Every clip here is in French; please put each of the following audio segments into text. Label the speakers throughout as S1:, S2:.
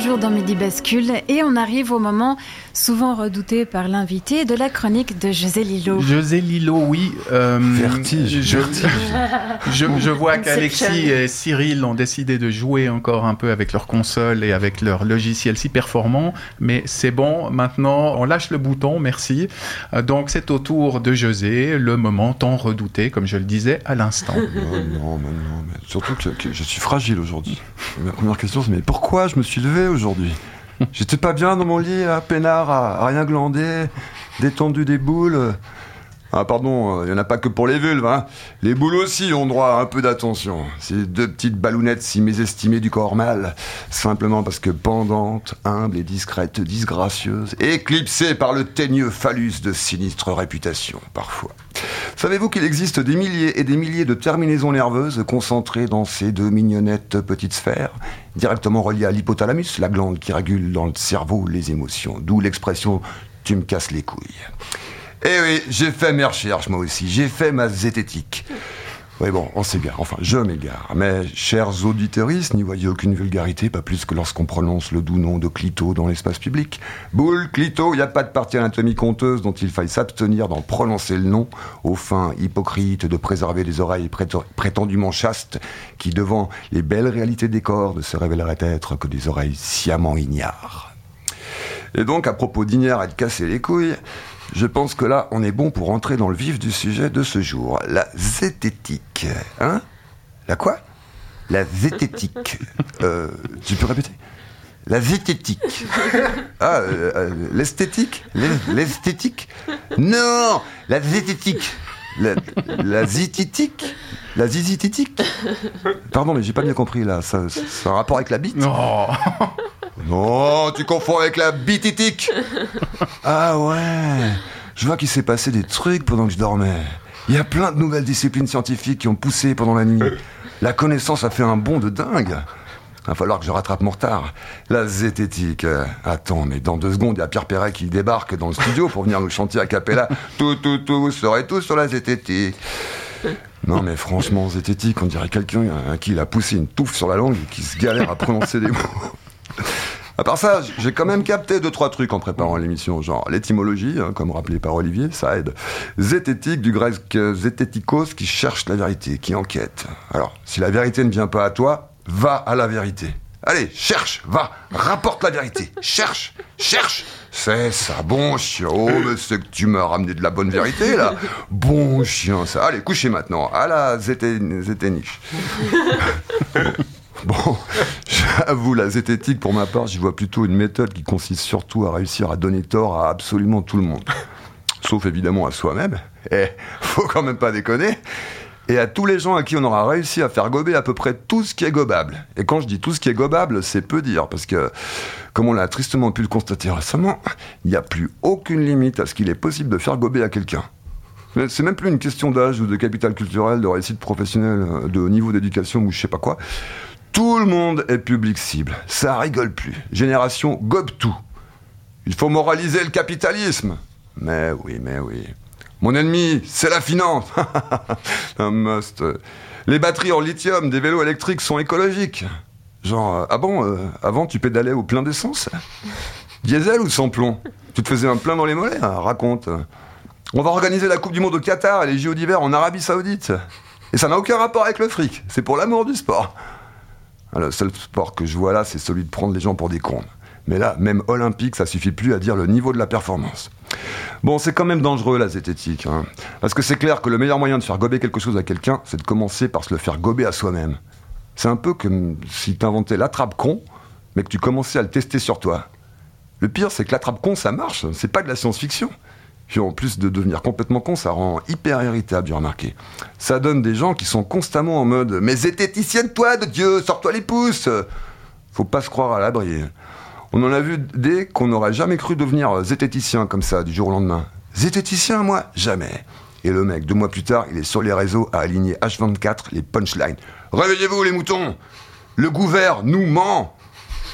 S1: toujours dans Midi Bascule et on arrive au moment souvent redouté par l'invité de la chronique de José Lillo.
S2: José Lillo, oui.
S3: Euh, vertige.
S2: Je, je, je vois qu'Alexis et Cyril ont décidé de jouer encore un peu avec leur console et avec leur logiciel si performant, mais c'est bon, maintenant on lâche le bouton, merci. Euh, donc c'est au tour de José, le moment tant redouté, comme je le disais à l'instant.
S3: non, non, non, mais surtout que, que je suis fragile aujourd'hui. Ma première question c'est mais pourquoi je me suis levé aujourd'hui J'étais pas bien dans mon lit, à peinard, à, rien glander, détendu des boules. Ah pardon, il n'y en a pas que pour les vulves, hein. Les boules aussi ont droit à un peu d'attention. Ces deux petites ballounettes si mésestimées du corps mâle, simplement parce que pendantes, humbles et discrètes, disgracieuses, éclipsées par le teigneux phallus de sinistre réputation, parfois. Savez-vous qu'il existe des milliers et des milliers de terminaisons nerveuses concentrées dans ces deux mignonnettes petites sphères, directement reliées à l'hypothalamus, la glande qui régule dans le cerveau les émotions, d'où l'expression tu me casses les couilles. Eh oui, j'ai fait mes recherches moi aussi, j'ai fait ma zététique. Oui bon, on s'égare, enfin je m'égare. Mais, chers auditeuristes, n'y voyez aucune vulgarité, pas plus que lorsqu'on prononce le doux nom de Clito dans l'espace public. Boule, Clito, il a pas de partie anatomie conteuse dont il faille s'abstenir d'en prononcer le nom, aux fins hypocrites de préserver les oreilles prétendument chastes, qui devant les belles réalités des corps ne se révéleraient être que des oreilles sciemment ignares. Et donc, à propos d'ignare et de casser les couilles, je pense que là, on est bon pour entrer dans le vif du sujet de ce jour. La zététique. Hein? La quoi? La zététique. Euh, tu peux répéter? La zététique. Ah, euh, euh, l'esthétique L'esthétique? Non La zététique. La, la zététique La zizitétique Pardon, mais j'ai pas bien compris là. A un rapport avec la bite?
S2: Non
S3: Non, tu confonds avec la bititique Ah ouais Je vois qu'il s'est passé des trucs pendant que je dormais. Il y a plein de nouvelles disciplines scientifiques qui ont poussé pendant la nuit. La connaissance a fait un bond de dingue. Va falloir que je rattrape mon retard. La zététique. Attends, mais dans deux secondes, il y a Pierre Perret qui débarque dans le studio pour venir nous chanter à Capella. Tout, tout, tout, saurez tout sur la zététique. Non, mais franchement, zététique, on dirait quelqu'un à qui il a poussé une touffe sur la langue et qui se galère à prononcer des mots. À part ça, j'ai quand même capté deux, trois trucs en préparant l'émission, genre l'étymologie, hein, comme rappelé par Olivier, ça aide. Zététique, du grec zététikos, qui cherche la vérité, qui enquête. Alors, si la vérité ne vient pas à toi, va à la vérité. Allez, cherche, va, rapporte la vérité. Cherche, cherche. C'est ça, bon chien. Oh, mais c'est que tu m'as ramené de la bonne vérité, là. Bon chien, ça. Allez, couchez maintenant. À la zéténiche. Bon, j'avoue, la zététique, pour ma part, j'y vois plutôt une méthode qui consiste surtout à réussir à donner tort à absolument tout le monde. Sauf évidemment à soi-même. Et faut quand même pas déconner. Et à tous les gens à qui on aura réussi à faire gober à peu près tout ce qui est gobable. Et quand je dis tout ce qui est gobable, c'est peu dire, parce que, comme on l'a tristement pu le constater récemment, il n'y a plus aucune limite à ce qu'il est possible de faire gober à quelqu'un. C'est même plus une question d'âge ou de capital culturel, de réussite professionnelle, de niveau d'éducation ou je sais pas quoi. Tout le monde est public cible. Ça rigole plus. Génération gobe tout. Il faut moraliser le capitalisme. Mais oui, mais oui. Mon ennemi, c'est la finance. Un must. Les batteries en lithium des vélos électriques sont écologiques. Genre, euh, ah bon, euh, avant tu pédalais au plein d'essence? Diesel ou sans plomb? Tu te faisais un plein dans les mollets hein, Raconte. On va organiser la Coupe du Monde au Qatar et les JO d'hiver en Arabie Saoudite. Et ça n'a aucun rapport avec le fric. C'est pour l'amour du sport. Le seul sport que je vois là, c'est celui de prendre les gens pour des cons. Mais là, même olympique, ça suffit plus à dire le niveau de la performance. Bon, c'est quand même dangereux la zététique. Hein. Parce que c'est clair que le meilleur moyen de faire gober quelque chose à quelqu'un, c'est de commencer par se le faire gober à soi-même. C'est un peu comme si t'inventais l'attrape-con, mais que tu commençais à le tester sur toi. Le pire, c'est que l'attrape-con, ça marche. C'est pas de la science-fiction. Puis en plus de devenir complètement con, ça rend hyper irritable, j'ai remarqué. Ça donne des gens qui sont constamment en mode Mais zététicienne-toi de Dieu, sors-toi les pouces Faut pas se croire à l'abri. On en a vu des qu'on n'aurait jamais cru devenir zététicien comme ça, du jour au lendemain. Zététicien, moi Jamais. Et le mec, deux mois plus tard, il est sur les réseaux à aligner H24 les punchlines. Réveillez-vous les moutons Le gouvernement nous ment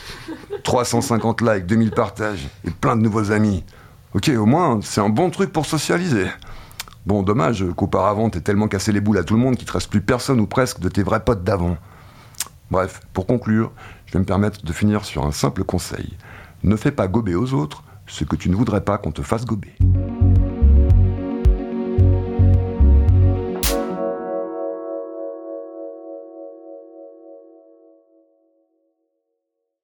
S3: 350 likes, 2000 partages et plein de nouveaux amis. Ok, au moins, c'est un bon truc pour socialiser. Bon, dommage qu'auparavant, t'aies tellement cassé les boules à tout le monde qu'il te reste plus personne ou presque de tes vrais potes d'avant. Bref, pour conclure, je vais me permettre de finir sur un simple conseil. Ne fais pas gober aux autres ce que tu ne voudrais pas qu'on te fasse gober.